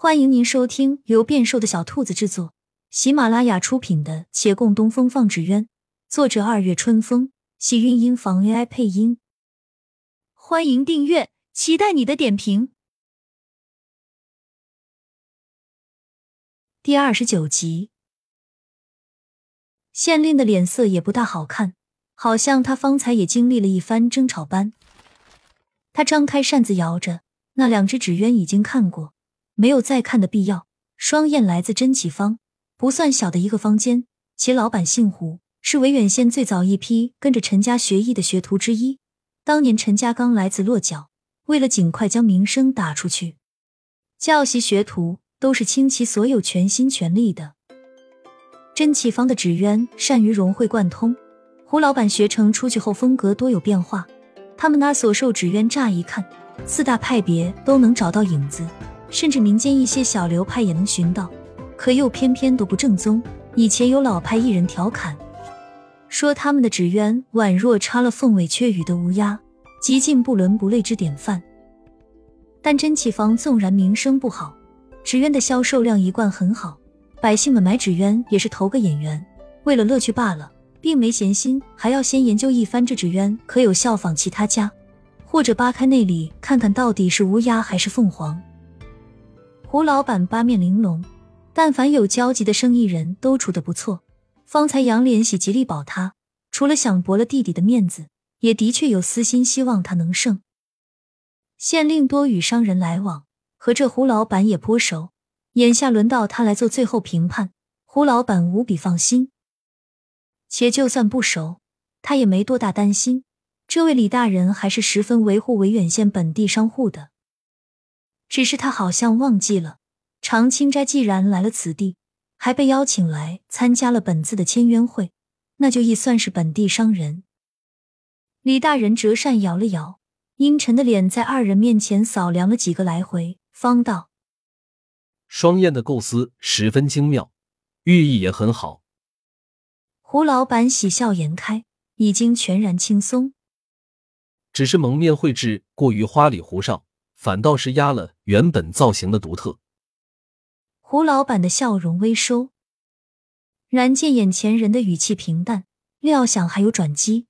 欢迎您收听由变瘦的小兔子制作、喜马拉雅出品的《且共东风放纸鸢》，作者二月春风，喜韵音房 AI 配音。欢迎订阅，期待你的点评。第二十九集，县令的脸色也不大好看，好像他方才也经历了一番争吵般。他张开扇子摇着，那两只纸鸢已经看过。没有再看的必要。双燕来自真启坊，不算小的一个坊间，其老板姓胡，是维远县最早一批跟着陈家学艺的学徒之一。当年陈家刚来自落脚，为了尽快将名声打出去，教习学徒都是倾其所有、全心全力的。真启坊的纸鸢善于融会贯通，胡老板学成出去后风格多有变化。他们那所售纸鸢，乍一看，四大派别都能找到影子。甚至民间一些小流派也能寻到，可又偏偏都不正宗。以前有老派艺人调侃说，他们的纸鸢宛若插了凤尾雀羽的乌鸦，极尽不伦不类之典范。但真气坊纵然名声不好，纸鸢的销售量一贯很好，百姓们买纸鸢也是投个眼缘，为了乐趣罢了，并没闲心还要先研究一番这纸鸢可有效仿其他家，或者扒开内里看看到底是乌鸦还是凤凰。胡老板八面玲珑，但凡有交集的生意人都处得不错。方才杨连喜极力保他，除了想驳了弟弟的面子，也的确有私心，希望他能胜。县令多与商人来往，和这胡老板也颇熟。眼下轮到他来做最后评判，胡老板无比放心。且就算不熟，他也没多大担心。这位李大人还是十分维护维远县本地商户的。只是他好像忘记了，常青斋既然来了此地，还被邀请来参加了本次的签约会，那就亦算是本地商人。李大人折扇摇了摇，阴沉的脸在二人面前扫量了几个来回，方道：“双燕的构思十分精妙，寓意也很好。”胡老板喜笑颜开，已经全然轻松，只是蒙面绘制过于花里胡哨。反倒是压了原本造型的独特。胡老板的笑容微收，然见眼前人的语气平淡，料想还有转机。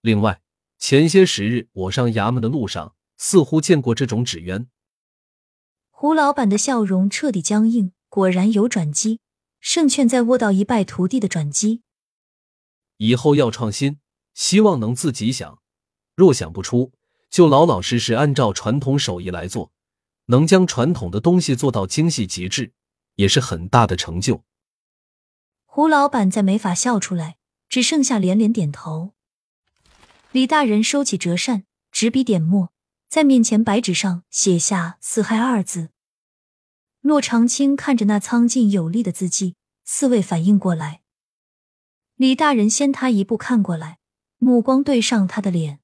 另外，前些时日我上衙门的路上，似乎见过这种纸鸢。胡老板的笑容彻底僵硬，果然有转机。胜券在握，到一败涂地的转机。以后要创新，希望能自己想，若想不出。就老老实实按照传统手艺来做，能将传统的东西做到精细极致，也是很大的成就。胡老板再没法笑出来，只剩下连连点头。李大人收起折扇，执笔点墨，在面前白纸上写下“四害”二字。骆长青看着那苍劲有力的字迹，似未反应过来。李大人先他一步看过来，目光对上他的脸。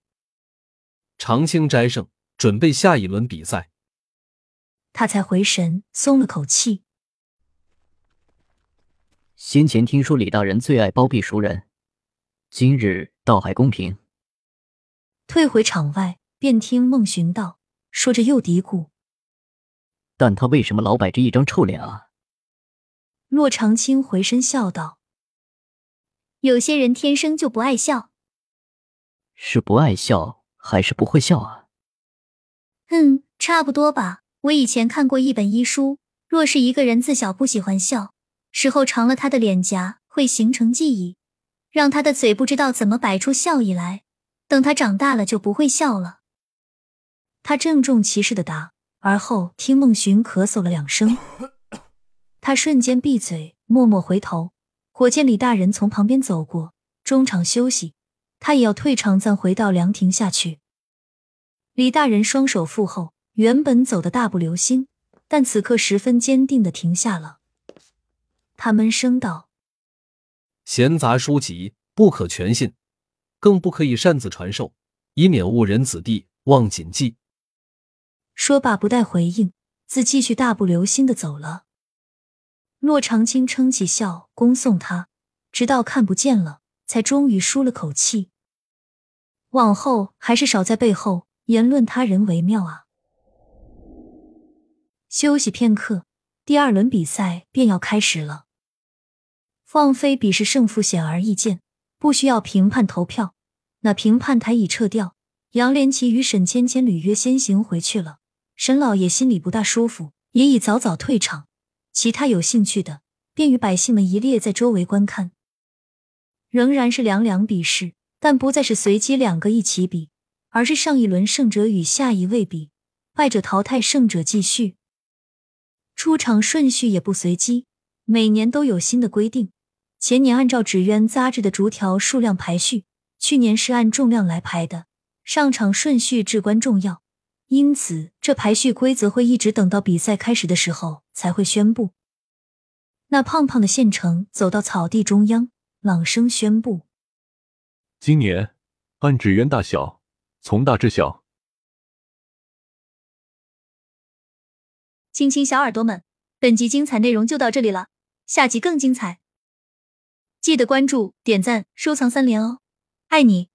长青斋胜，准备下一轮比赛。他才回神，松了口气。先前听说李大人最爱包庇熟人，今日倒还公平。退回场外，便听孟寻道，说着又嘀咕：“但他为什么老摆着一张臭脸啊？”骆长青回身笑道：“有些人天生就不爱笑。”是不爱笑。还是不会笑啊？嗯，差不多吧。我以前看过一本医书，若是一个人自小不喜欢笑，时候长了，他的脸颊会形成记忆，让他的嘴不知道怎么摆出笑意来。等他长大了，就不会笑了。他郑重其事的答，而后听孟寻咳嗽了两声，他瞬间闭嘴，默默回头，果见李大人从旁边走过，中场休息。他也要退场，暂回到凉亭下去。李大人双手负后，原本走的大步流星，但此刻十分坚定的停下了。他闷声道：“闲杂书籍不可全信，更不可以擅自传授，以免误人子弟，忘谨记。”说罢，不待回应，自继续大步流星的走了。骆长青撑起笑，恭送他，直到看不见了。才终于舒了口气。往后还是少在背后言论他人为妙啊。休息片刻，第二轮比赛便要开始了。放飞比试胜负显而易见，不需要评判投票。那评判台已撤掉，杨连奇与沈芊芊履约先行回去了。沈老爷心里不大舒服，也已早早退场。其他有兴趣的，便与百姓们一列在周围观看。仍然是两两比试，但不再是随机两个一起比，而是上一轮胜者与下一位比，败者淘汰，胜者继续。出场顺序也不随机，每年都有新的规定。前年按照纸鸢扎制的竹条数量排序，去年是按重量来排的。上场顺序至关重要，因此这排序规则会一直等到比赛开始的时候才会宣布。那胖胖的县城走到草地中央，朗声宣布：“今年按纸鸢大小，从大至小。”亲亲小耳朵们，本集精彩内容就到这里了，下集更精彩，记得关注、点赞、收藏三连哦，爱你！